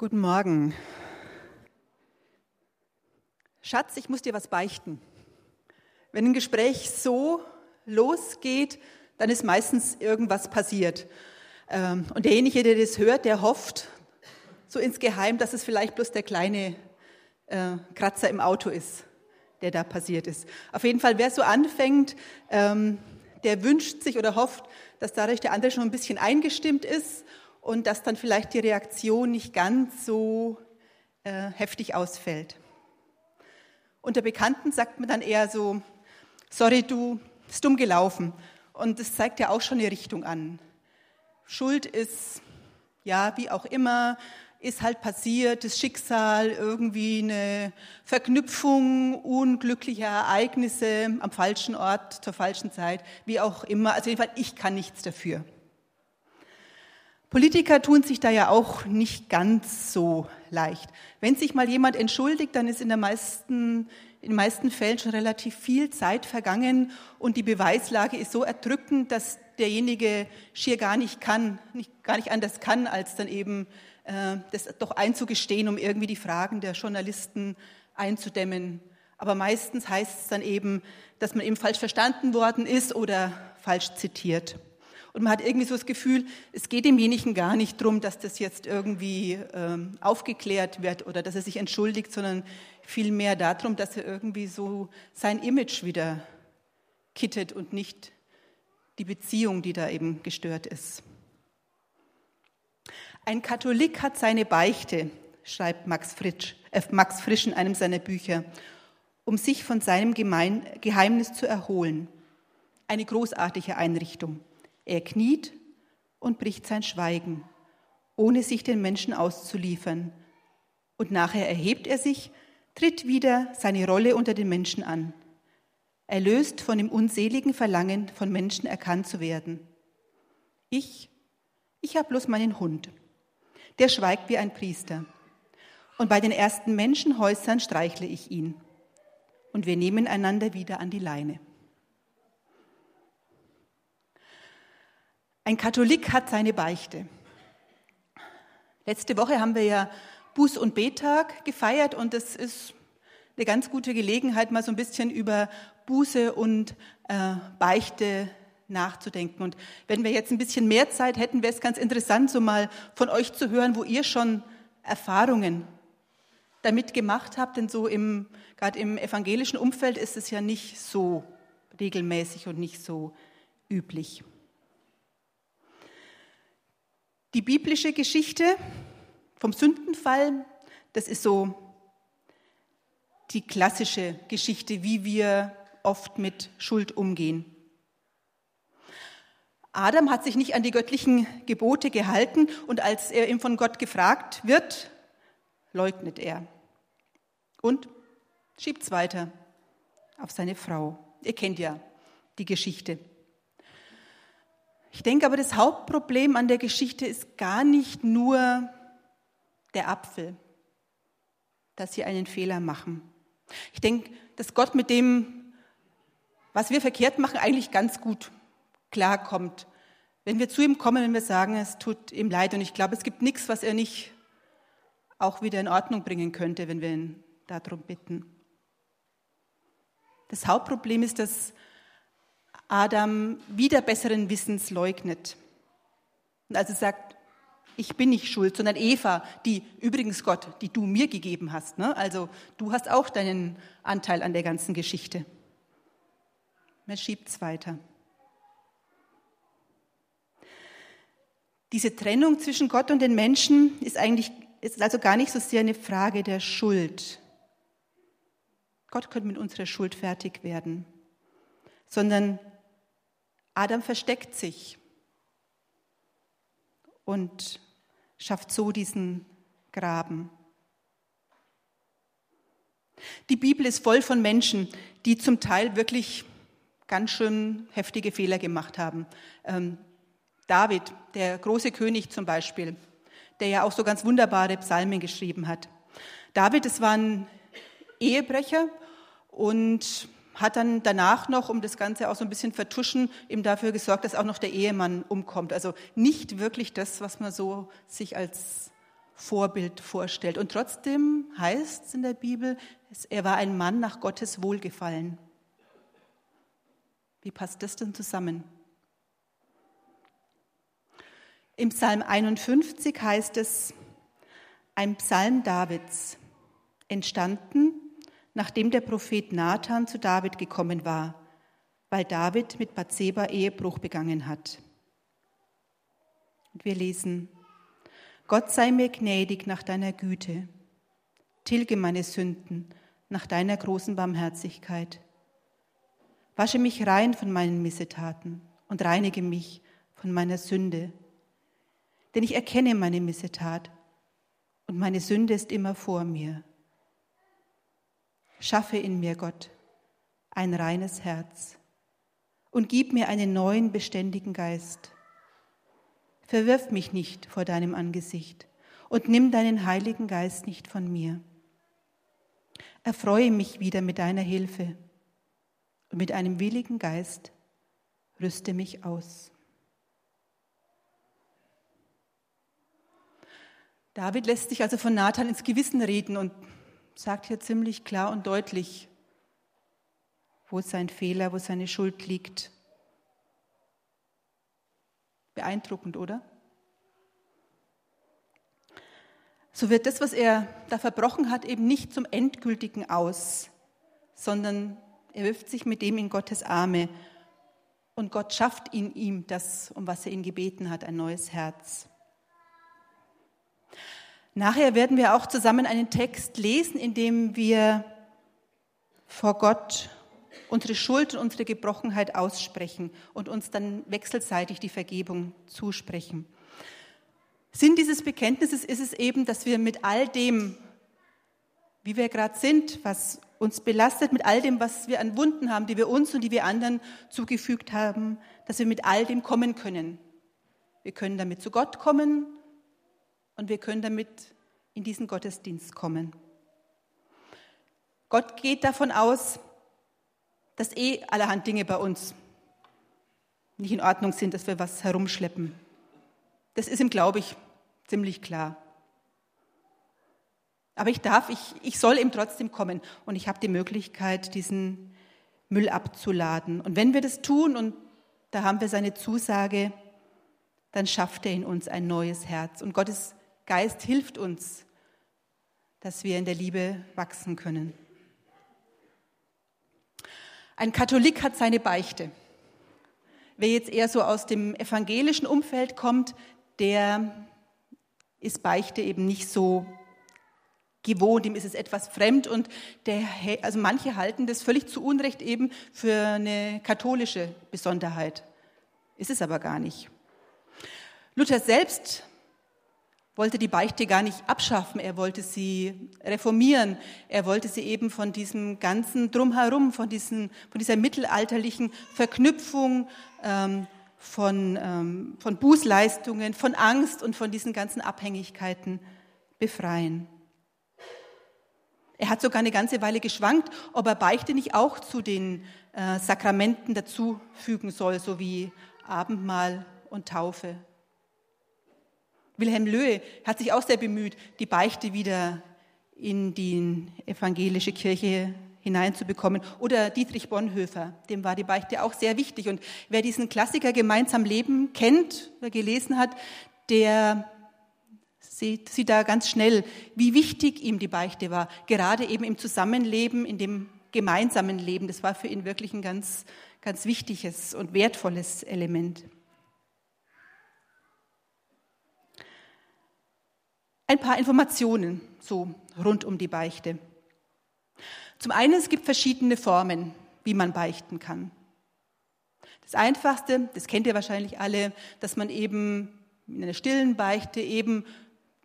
Guten Morgen. Schatz, ich muss dir was beichten. Wenn ein Gespräch so losgeht, dann ist meistens irgendwas passiert. Ähm, und derjenige, der das hört, der hofft so insgeheim, dass es vielleicht bloß der kleine äh, Kratzer im Auto ist, der da passiert ist. Auf jeden Fall, wer so anfängt, ähm, der wünscht sich oder hofft, dass dadurch der andere schon ein bisschen eingestimmt ist und dass dann vielleicht die Reaktion nicht ganz so äh, heftig ausfällt. Unter Bekannten sagt man dann eher so, sorry, du, ist dumm gelaufen. Und das zeigt ja auch schon eine Richtung an. Schuld ist, ja, wie auch immer, ist halt passiert, das Schicksal, irgendwie eine Verknüpfung unglücklicher Ereignisse am falschen Ort, zur falschen Zeit, wie auch immer. Also jedenfalls, ich kann nichts dafür. Politiker tun sich da ja auch nicht ganz so leicht. Wenn sich mal jemand entschuldigt, dann ist in, der meisten, in den meisten Fällen schon relativ viel Zeit vergangen und die Beweislage ist so erdrückend, dass derjenige schier gar nicht kann, nicht, gar nicht anders kann, als dann eben äh, das doch einzugestehen, um irgendwie die Fragen der Journalisten einzudämmen. Aber meistens heißt es dann eben, dass man eben falsch verstanden worden ist oder falsch zitiert. Und man hat irgendwie so das Gefühl, es geht demjenigen gar nicht darum, dass das jetzt irgendwie ähm, aufgeklärt wird oder dass er sich entschuldigt, sondern vielmehr darum, dass er irgendwie so sein Image wieder kittet und nicht die Beziehung, die da eben gestört ist. Ein Katholik hat seine Beichte, schreibt Max, Fritsch, äh, Max Frisch in einem seiner Bücher, um sich von seinem Gemein Geheimnis zu erholen. Eine großartige Einrichtung. Er kniet und bricht sein Schweigen, ohne sich den Menschen auszuliefern. Und nachher erhebt er sich, tritt wieder seine Rolle unter den Menschen an. Erlöst von dem unseligen Verlangen, von Menschen erkannt zu werden. Ich, ich habe bloß meinen Hund. Der schweigt wie ein Priester. Und bei den ersten Menschenhäusern streichle ich ihn. Und wir nehmen einander wieder an die Leine. Ein Katholik hat seine Beichte. Letzte Woche haben wir ja Buß- und Betag gefeiert und es ist eine ganz gute Gelegenheit, mal so ein bisschen über Buße und äh, Beichte nachzudenken. Und wenn wir jetzt ein bisschen mehr Zeit hätten, wäre es ganz interessant, so mal von euch zu hören, wo ihr schon Erfahrungen damit gemacht habt, denn so im, gerade im evangelischen Umfeld ist es ja nicht so regelmäßig und nicht so üblich. Die biblische Geschichte vom Sündenfall, das ist so die klassische Geschichte, wie wir oft mit Schuld umgehen. Adam hat sich nicht an die göttlichen Gebote gehalten und als er ihm von Gott gefragt wird, leugnet er und schiebt es weiter auf seine Frau. Ihr kennt ja die Geschichte. Ich denke aber, das Hauptproblem an der Geschichte ist gar nicht nur der Apfel, dass sie einen Fehler machen. Ich denke, dass Gott mit dem, was wir verkehrt machen, eigentlich ganz gut klarkommt. Wenn wir zu ihm kommen, wenn wir sagen, es tut ihm leid und ich glaube, es gibt nichts, was er nicht auch wieder in Ordnung bringen könnte, wenn wir ihn darum bitten. Das Hauptproblem ist, dass Adam wieder besseren Wissens leugnet. Und also sagt, ich bin nicht schuld, sondern Eva, die übrigens Gott, die du mir gegeben hast. Ne? Also du hast auch deinen Anteil an der ganzen Geschichte. Man schiebt es weiter. Diese Trennung zwischen Gott und den Menschen ist eigentlich ist also gar nicht so sehr eine Frage der Schuld. Gott könnte mit unserer Schuld fertig werden, sondern Adam versteckt sich und schafft so diesen Graben. Die Bibel ist voll von Menschen, die zum Teil wirklich ganz schön heftige Fehler gemacht haben. Ähm, David, der große König zum Beispiel, der ja auch so ganz wunderbare Psalmen geschrieben hat. David, es war ein Ehebrecher und hat dann danach noch, um das Ganze auch so ein bisschen vertuschen, eben dafür gesorgt, dass auch noch der Ehemann umkommt. Also nicht wirklich das, was man so sich als Vorbild vorstellt. Und trotzdem heißt es in der Bibel, er war ein Mann nach Gottes Wohlgefallen. Wie passt das denn zusammen? Im Psalm 51 heißt es, ein Psalm Davids, entstanden, nachdem der Prophet Nathan zu David gekommen war, weil David mit Bathseba Ehebruch begangen hat. Und wir lesen, Gott sei mir gnädig nach deiner Güte. Tilge meine Sünden nach deiner großen Barmherzigkeit. Wasche mich rein von meinen Missetaten und reinige mich von meiner Sünde. Denn ich erkenne meine Missetat und meine Sünde ist immer vor mir. Schaffe in mir, Gott, ein reines Herz und gib mir einen neuen, beständigen Geist. Verwirf mich nicht vor deinem Angesicht und nimm deinen Heiligen Geist nicht von mir. Erfreue mich wieder mit deiner Hilfe und mit einem willigen Geist rüste mich aus. David lässt sich also von Nathan ins Gewissen reden und sagt hier ziemlich klar und deutlich, wo sein Fehler, wo seine Schuld liegt. Beeindruckend, oder? So wird das, was er da verbrochen hat, eben nicht zum endgültigen aus, sondern er wirft sich mit dem in Gottes Arme und Gott schafft in ihm das, um was er ihn gebeten hat, ein neues Herz. Nachher werden wir auch zusammen einen Text lesen, in dem wir vor Gott unsere Schuld und unsere Gebrochenheit aussprechen und uns dann wechselseitig die Vergebung zusprechen. Sinn dieses Bekenntnisses ist es eben, dass wir mit all dem, wie wir gerade sind, was uns belastet, mit all dem, was wir an Wunden haben, die wir uns und die wir anderen zugefügt haben, dass wir mit all dem kommen können. Wir können damit zu Gott kommen und wir können damit in diesen Gottesdienst kommen. Gott geht davon aus, dass eh allerhand Dinge bei uns nicht in Ordnung sind, dass wir was herumschleppen. Das ist ihm, glaube ich, ziemlich klar. Aber ich darf, ich, ich soll ihm trotzdem kommen und ich habe die Möglichkeit, diesen Müll abzuladen. Und wenn wir das tun, und da haben wir seine Zusage, dann schafft er in uns ein neues Herz. Und Gottes Geist hilft uns, dass wir in der Liebe wachsen können. Ein Katholik hat seine Beichte. Wer jetzt eher so aus dem evangelischen Umfeld kommt, der ist Beichte eben nicht so gewohnt, ihm ist es etwas fremd und der, also manche halten das völlig zu Unrecht eben für eine katholische Besonderheit. Ist es aber gar nicht. Luther selbst wollte die Beichte gar nicht abschaffen, er wollte sie reformieren, er wollte sie eben von diesem ganzen Drumherum, von, diesen, von dieser mittelalterlichen Verknüpfung ähm, von, ähm, von Bußleistungen, von Angst und von diesen ganzen Abhängigkeiten befreien. Er hat sogar eine ganze Weile geschwankt, ob er Beichte nicht auch zu den äh, Sakramenten dazufügen soll, so wie Abendmahl und Taufe. Wilhelm Löhe hat sich auch sehr bemüht, die Beichte wieder in die evangelische Kirche hineinzubekommen. Oder Dietrich Bonhoeffer, dem war die Beichte auch sehr wichtig. Und wer diesen Klassiker gemeinsam Leben kennt oder gelesen hat, der sieht, sieht da ganz schnell, wie wichtig ihm die Beichte war. Gerade eben im Zusammenleben, in dem gemeinsamen Leben. Das war für ihn wirklich ein ganz, ganz wichtiges und wertvolles Element. Ein paar Informationen so rund um die Beichte. Zum einen, es gibt verschiedene Formen, wie man beichten kann. Das Einfachste, das kennt ihr wahrscheinlich alle, dass man eben in einer stillen Beichte eben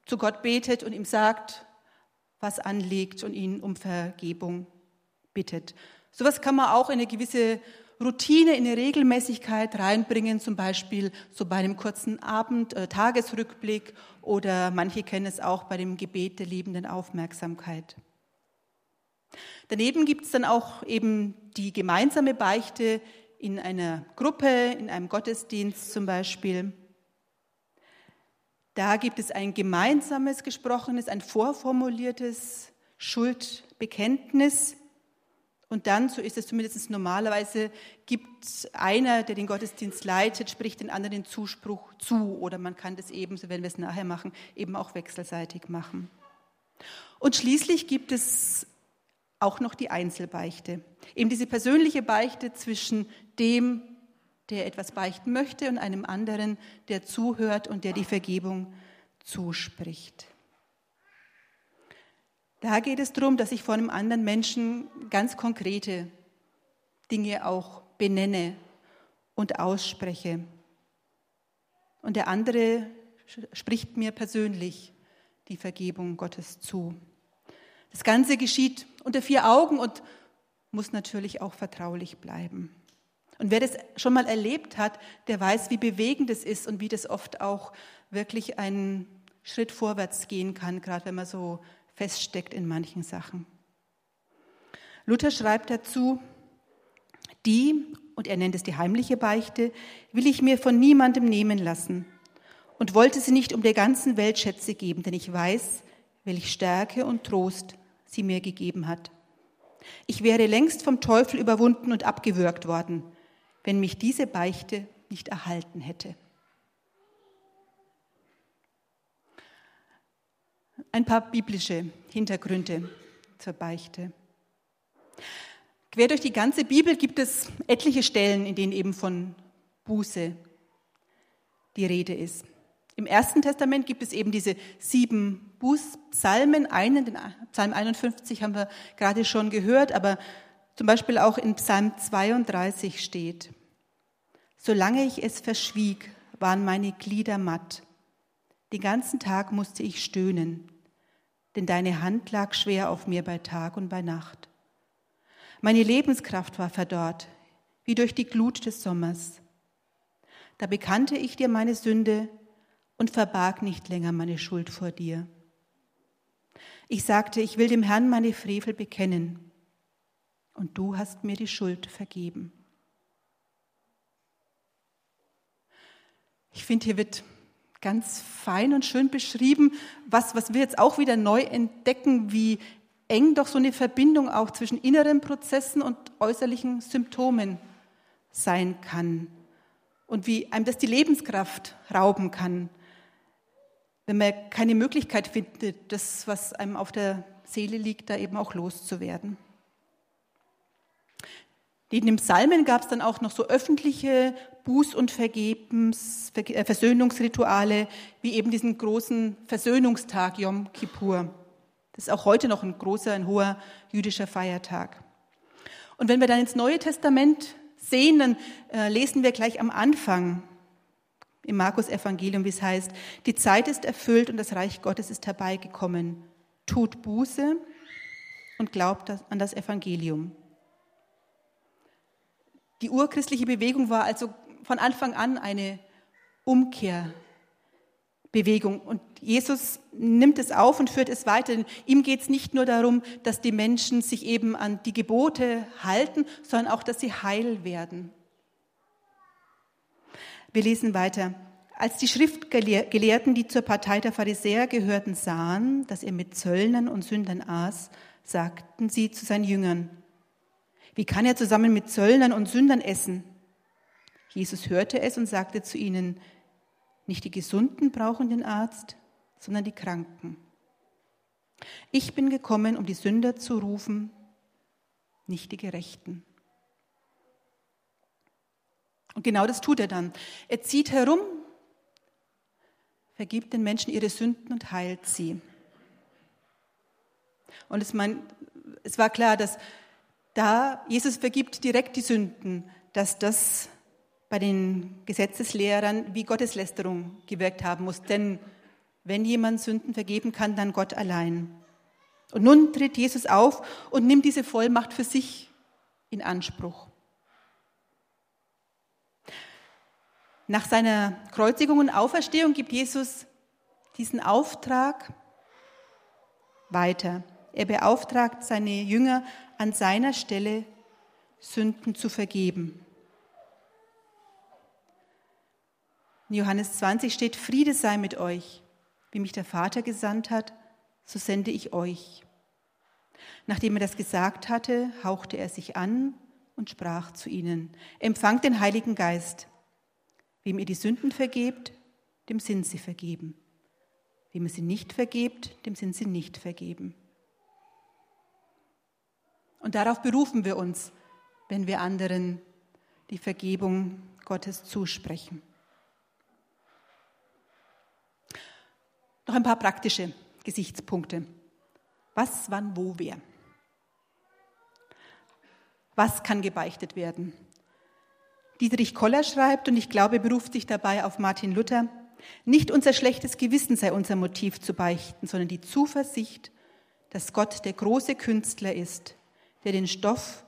zu Gott betet und ihm sagt, was anliegt und ihn um Vergebung bittet. Sowas kann man auch in eine gewisse Routine, in eine Regelmäßigkeit reinbringen, zum Beispiel so bei einem kurzen Abend, äh, Tagesrückblick oder manche kennen es auch bei dem Gebet der liebenden Aufmerksamkeit. Daneben gibt es dann auch eben die gemeinsame Beichte in einer Gruppe, in einem Gottesdienst zum Beispiel. Da gibt es ein gemeinsames gesprochenes, ein vorformuliertes Schuldbekenntnis. Und dann, so ist es zumindest normalerweise, gibt einer, der den Gottesdienst leitet, spricht den anderen den Zuspruch zu. Oder man kann das eben, so werden wir es nachher machen, eben auch wechselseitig machen. Und schließlich gibt es auch noch die Einzelbeichte. Eben diese persönliche Beichte zwischen dem, der etwas beichten möchte, und einem anderen, der zuhört und der die Vergebung zuspricht. Da geht es darum, dass ich vor einem anderen Menschen ganz konkrete Dinge auch benenne und ausspreche. Und der andere spricht mir persönlich die Vergebung Gottes zu. Das Ganze geschieht unter vier Augen und muss natürlich auch vertraulich bleiben. Und wer das schon mal erlebt hat, der weiß, wie bewegend es ist und wie das oft auch wirklich einen Schritt vorwärts gehen kann, gerade wenn man so feststeckt in manchen Sachen. Luther schreibt dazu, die, und er nennt es die heimliche Beichte, will ich mir von niemandem nehmen lassen und wollte sie nicht um der ganzen Welt Schätze geben, denn ich weiß, welch Stärke und Trost sie mir gegeben hat. Ich wäre längst vom Teufel überwunden und abgewürgt worden, wenn mich diese Beichte nicht erhalten hätte. Ein paar biblische Hintergründe zur Beichte. Quer durch die ganze Bibel gibt es etliche Stellen, in denen eben von Buße die Rede ist. Im Ersten Testament gibt es eben diese sieben Bußpsalmen. Einen, den Psalm 51 haben wir gerade schon gehört, aber zum Beispiel auch in Psalm 32 steht, Solange ich es verschwieg, waren meine Glieder matt. Den ganzen Tag musste ich stöhnen, denn deine Hand lag schwer auf mir bei Tag und bei Nacht. Meine Lebenskraft war verdorrt, wie durch die Glut des Sommers. Da bekannte ich dir meine Sünde und verbarg nicht länger meine Schuld vor dir. Ich sagte, ich will dem Herrn meine Frevel bekennen, und du hast mir die Schuld vergeben. Ich finde, hier wird ganz fein und schön beschrieben, was, was wir jetzt auch wieder neu entdecken, wie eng doch so eine Verbindung auch zwischen inneren Prozessen und äußerlichen Symptomen sein kann und wie einem das die Lebenskraft rauben kann, wenn man keine Möglichkeit findet, das, was einem auf der Seele liegt, da eben auch loszuwerden. Neben den Psalmen gab es dann auch noch so öffentliche Buß- und Vergebens, äh, Versöhnungsrituale, wie eben diesen großen Versöhnungstag Yom Kippur. Das ist auch heute noch ein großer, ein hoher jüdischer Feiertag. Und wenn wir dann ins Neue Testament sehen, dann äh, lesen wir gleich am Anfang im Markus Evangelium, wie es heißt, die Zeit ist erfüllt und das Reich Gottes ist herbeigekommen. Tut Buße und glaubt an das Evangelium. Die urchristliche Bewegung war also von Anfang an eine Umkehrbewegung. Und Jesus nimmt es auf und führt es weiter. Ihm geht es nicht nur darum, dass die Menschen sich eben an die Gebote halten, sondern auch, dass sie heil werden. Wir lesen weiter. Als die Schriftgelehrten, die zur Partei der Pharisäer gehörten, sahen, dass er mit Zöllnern und Sündern aß, sagten sie zu seinen Jüngern, wie kann er zusammen mit Zöllnern und Sündern essen? Jesus hörte es und sagte zu ihnen, nicht die Gesunden brauchen den Arzt, sondern die Kranken. Ich bin gekommen, um die Sünder zu rufen, nicht die Gerechten. Und genau das tut er dann. Er zieht herum, vergibt den Menschen ihre Sünden und heilt sie. Und es, mein, es war klar, dass da Jesus vergibt direkt die Sünden, dass das bei den Gesetzeslehrern wie Gotteslästerung gewirkt haben muss. Denn wenn jemand Sünden vergeben kann, dann Gott allein. Und nun tritt Jesus auf und nimmt diese Vollmacht für sich in Anspruch. Nach seiner Kreuzigung und Auferstehung gibt Jesus diesen Auftrag weiter. Er beauftragt seine Jünger an seiner Stelle Sünden zu vergeben. In Johannes 20 steht, Friede sei mit euch. wie mich der Vater gesandt hat, so sende ich euch. Nachdem er das gesagt hatte, hauchte er sich an und sprach zu ihnen, empfangt den Heiligen Geist. Wem ihr die Sünden vergebt, dem sind sie vergeben. Wem ihr sie nicht vergebt, dem sind sie nicht vergeben. Und darauf berufen wir uns, wenn wir anderen die Vergebung Gottes zusprechen. Noch ein paar praktische Gesichtspunkte. Was, wann, wo, wer? Was kann gebeichtet werden? Dietrich Koller schreibt, und ich glaube, beruft sich dabei auf Martin Luther, nicht unser schlechtes Gewissen sei unser Motiv zu beichten, sondern die Zuversicht, dass Gott der große Künstler ist, der den Stoff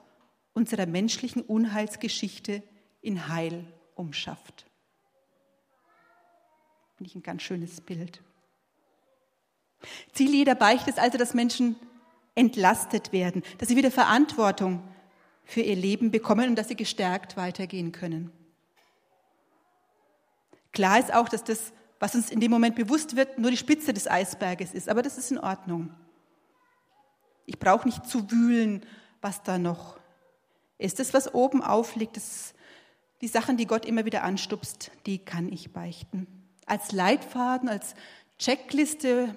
unserer menschlichen Unheilsgeschichte in Heil umschafft. Finde ich ein ganz schönes Bild. Ziel jeder Beichte ist also, dass Menschen entlastet werden, dass sie wieder Verantwortung für ihr Leben bekommen und dass sie gestärkt weitergehen können. Klar ist auch, dass das, was uns in dem Moment bewusst wird, nur die Spitze des Eisberges ist, aber das ist in Ordnung. Ich brauche nicht zu wühlen, was da noch ist. Das, was oben aufliegt, das, die Sachen, die Gott immer wieder anstupst, die kann ich beichten. Als Leitfaden, als Checkliste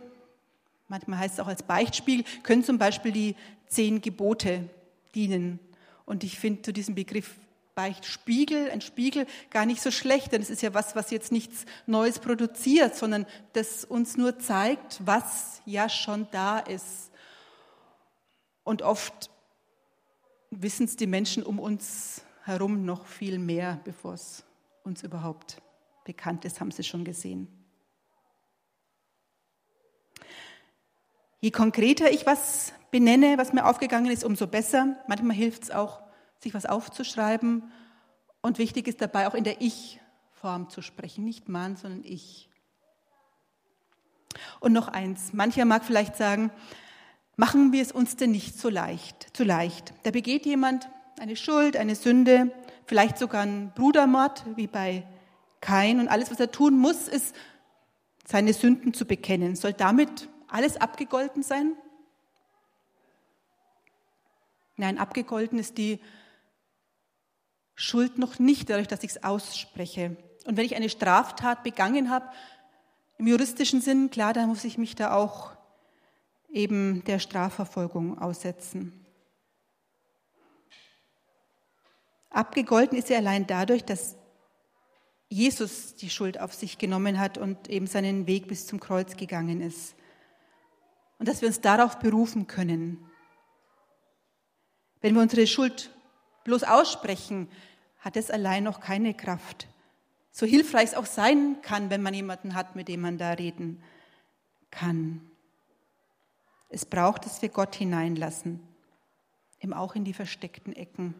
manchmal heißt es auch als Beichtspiegel, können zum Beispiel die zehn Gebote dienen. Und ich finde zu diesem Begriff Beichtspiegel, ein Spiegel, gar nicht so schlecht, denn es ist ja was, was jetzt nichts Neues produziert, sondern das uns nur zeigt, was ja schon da ist. Und oft wissen es die Menschen um uns herum noch viel mehr, bevor es uns überhaupt bekannt ist, haben sie schon gesehen. Je konkreter ich was benenne, was mir aufgegangen ist, umso besser. Manchmal hilft es auch, sich was aufzuschreiben. Und wichtig ist dabei auch in der Ich-Form zu sprechen. Nicht Mann, sondern ich. Und noch eins. Mancher mag vielleicht sagen, machen wir es uns denn nicht so leicht, zu leicht. Da begeht jemand eine Schuld, eine Sünde, vielleicht sogar einen Brudermord, wie bei Kain. Und alles, was er tun muss, ist, seine Sünden zu bekennen. Soll damit alles abgegolten sein? Nein, abgegolten ist die Schuld noch nicht dadurch, dass ich es ausspreche. Und wenn ich eine Straftat begangen habe, im juristischen Sinn, klar, dann muss ich mich da auch eben der Strafverfolgung aussetzen. Abgegolten ist sie allein dadurch, dass Jesus die Schuld auf sich genommen hat und eben seinen Weg bis zum Kreuz gegangen ist und dass wir uns darauf berufen können. Wenn wir unsere Schuld bloß aussprechen, hat es allein noch keine Kraft. So hilfreich es auch sein kann, wenn man jemanden hat, mit dem man da reden kann. Es braucht, dass wir Gott hineinlassen, eben auch in die versteckten Ecken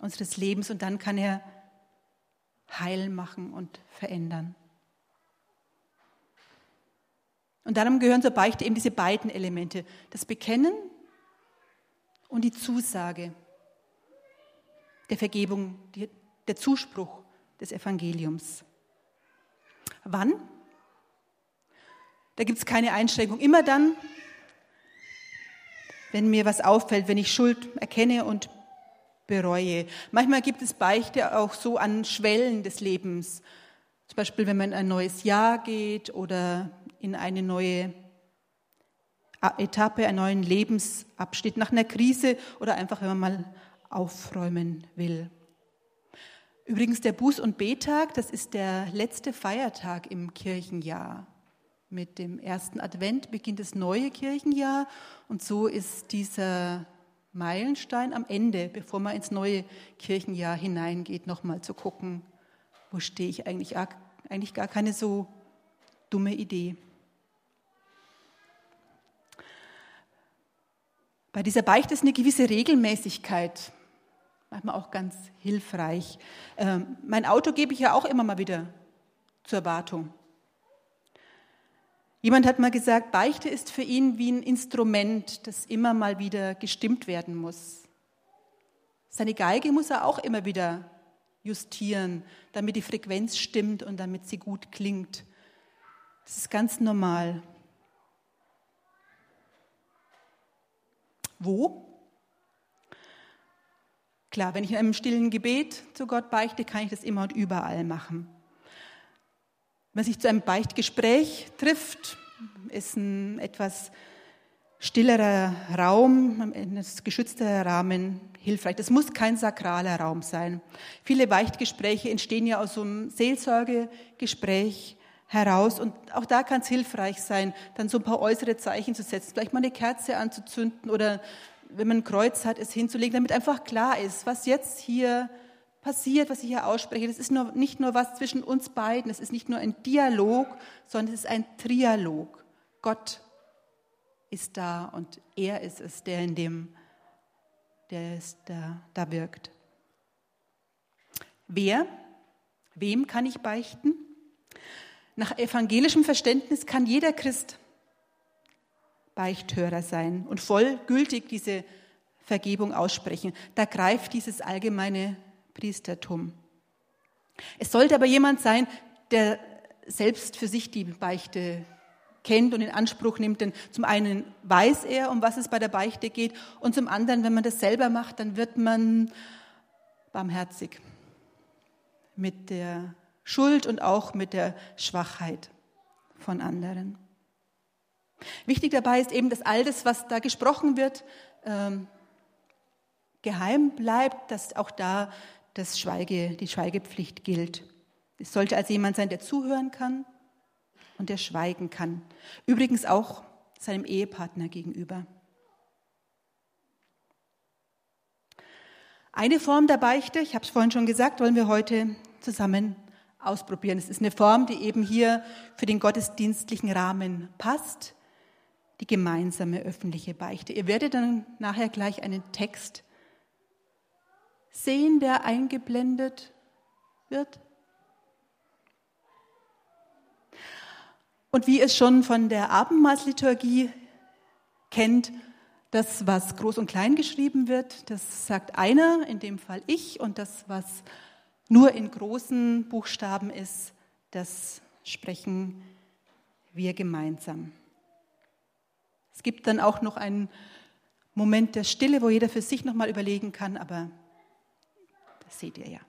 unseres Lebens und dann kann er heil machen und verändern. Und darum gehören zur Beichte eben diese beiden Elemente, das Bekennen und die Zusage der Vergebung, der Zuspruch des Evangeliums. Wann? Da gibt es keine Einschränkung. Immer dann, wenn mir was auffällt, wenn ich Schuld erkenne und bereue. Manchmal gibt es Beichte auch so an Schwellen des Lebens. Zum Beispiel, wenn man in ein neues Jahr geht oder in eine neue Etappe, einen neuen Lebensabschnitt, nach einer Krise oder einfach, wenn man mal aufräumen will. Übrigens, der Buß- und Betag, das ist der letzte Feiertag im Kirchenjahr. Mit dem ersten Advent beginnt das neue Kirchenjahr und so ist dieser Meilenstein am Ende, bevor man ins neue Kirchenjahr hineingeht, nochmal zu gucken, wo stehe ich eigentlich? Eigentlich gar keine so dumme Idee. Bei dieser Beichte ist eine gewisse Regelmäßigkeit manchmal auch ganz hilfreich. Ähm, mein Auto gebe ich ja auch immer mal wieder zur Wartung. Jemand hat mal gesagt, Beichte ist für ihn wie ein Instrument, das immer mal wieder gestimmt werden muss. Seine Geige muss er auch immer wieder justieren, damit die Frequenz stimmt und damit sie gut klingt. Das ist ganz normal. Wo? Klar, wenn ich in einem stillen Gebet zu Gott beichte, kann ich das immer und überall machen. Wenn man sich zu einem Beichtgespräch trifft, ist ein etwas stillerer Raum, ein geschützter Rahmen hilfreich. Das muss kein sakraler Raum sein. Viele Beichtgespräche entstehen ja aus so einem Seelsorgegespräch heraus und auch da kann es hilfreich sein, dann so ein paar äußere Zeichen zu setzen, vielleicht mal eine Kerze anzuzünden oder wenn man ein Kreuz hat, es hinzulegen, damit einfach klar ist, was jetzt hier passiert, was ich hier ausspreche. Das ist nur, nicht nur was zwischen uns beiden, es ist nicht nur ein Dialog, sondern es ist ein Trialog. Gott ist da und er ist es, der in dem, der ist da, da wirkt. Wer, wem kann ich beichten? Nach evangelischem Verständnis kann jeder Christ Beichthörer sein und vollgültig diese Vergebung aussprechen. Da greift dieses allgemeine Priestertum. Es sollte aber jemand sein, der selbst für sich die Beichte kennt und in Anspruch nimmt. Denn zum einen weiß er, um was es bei der Beichte geht, und zum anderen, wenn man das selber macht, dann wird man barmherzig mit der Schuld und auch mit der Schwachheit von anderen. Wichtig dabei ist eben, dass all das, was da gesprochen wird, ähm, geheim bleibt, dass auch da das Schweige, die Schweigepflicht gilt. Es sollte also jemand sein, der zuhören kann und der schweigen kann. Übrigens auch seinem Ehepartner gegenüber. Eine Form der Beichte, ich habe es vorhin schon gesagt, wollen wir heute zusammen ausprobieren. Es ist eine Form, die eben hier für den gottesdienstlichen Rahmen passt, die gemeinsame öffentliche Beichte. Ihr werdet dann nachher gleich einen Text sehen, der eingeblendet wird. Und wie es schon von der Abendmahlsliturgie kennt, das, was groß und klein geschrieben wird, das sagt einer, in dem Fall ich, und das, was nur in großen Buchstaben ist, das sprechen wir gemeinsam. Es gibt dann auch noch einen Moment der Stille, wo jeder für sich nochmal überlegen kann, aber sier de. Ja.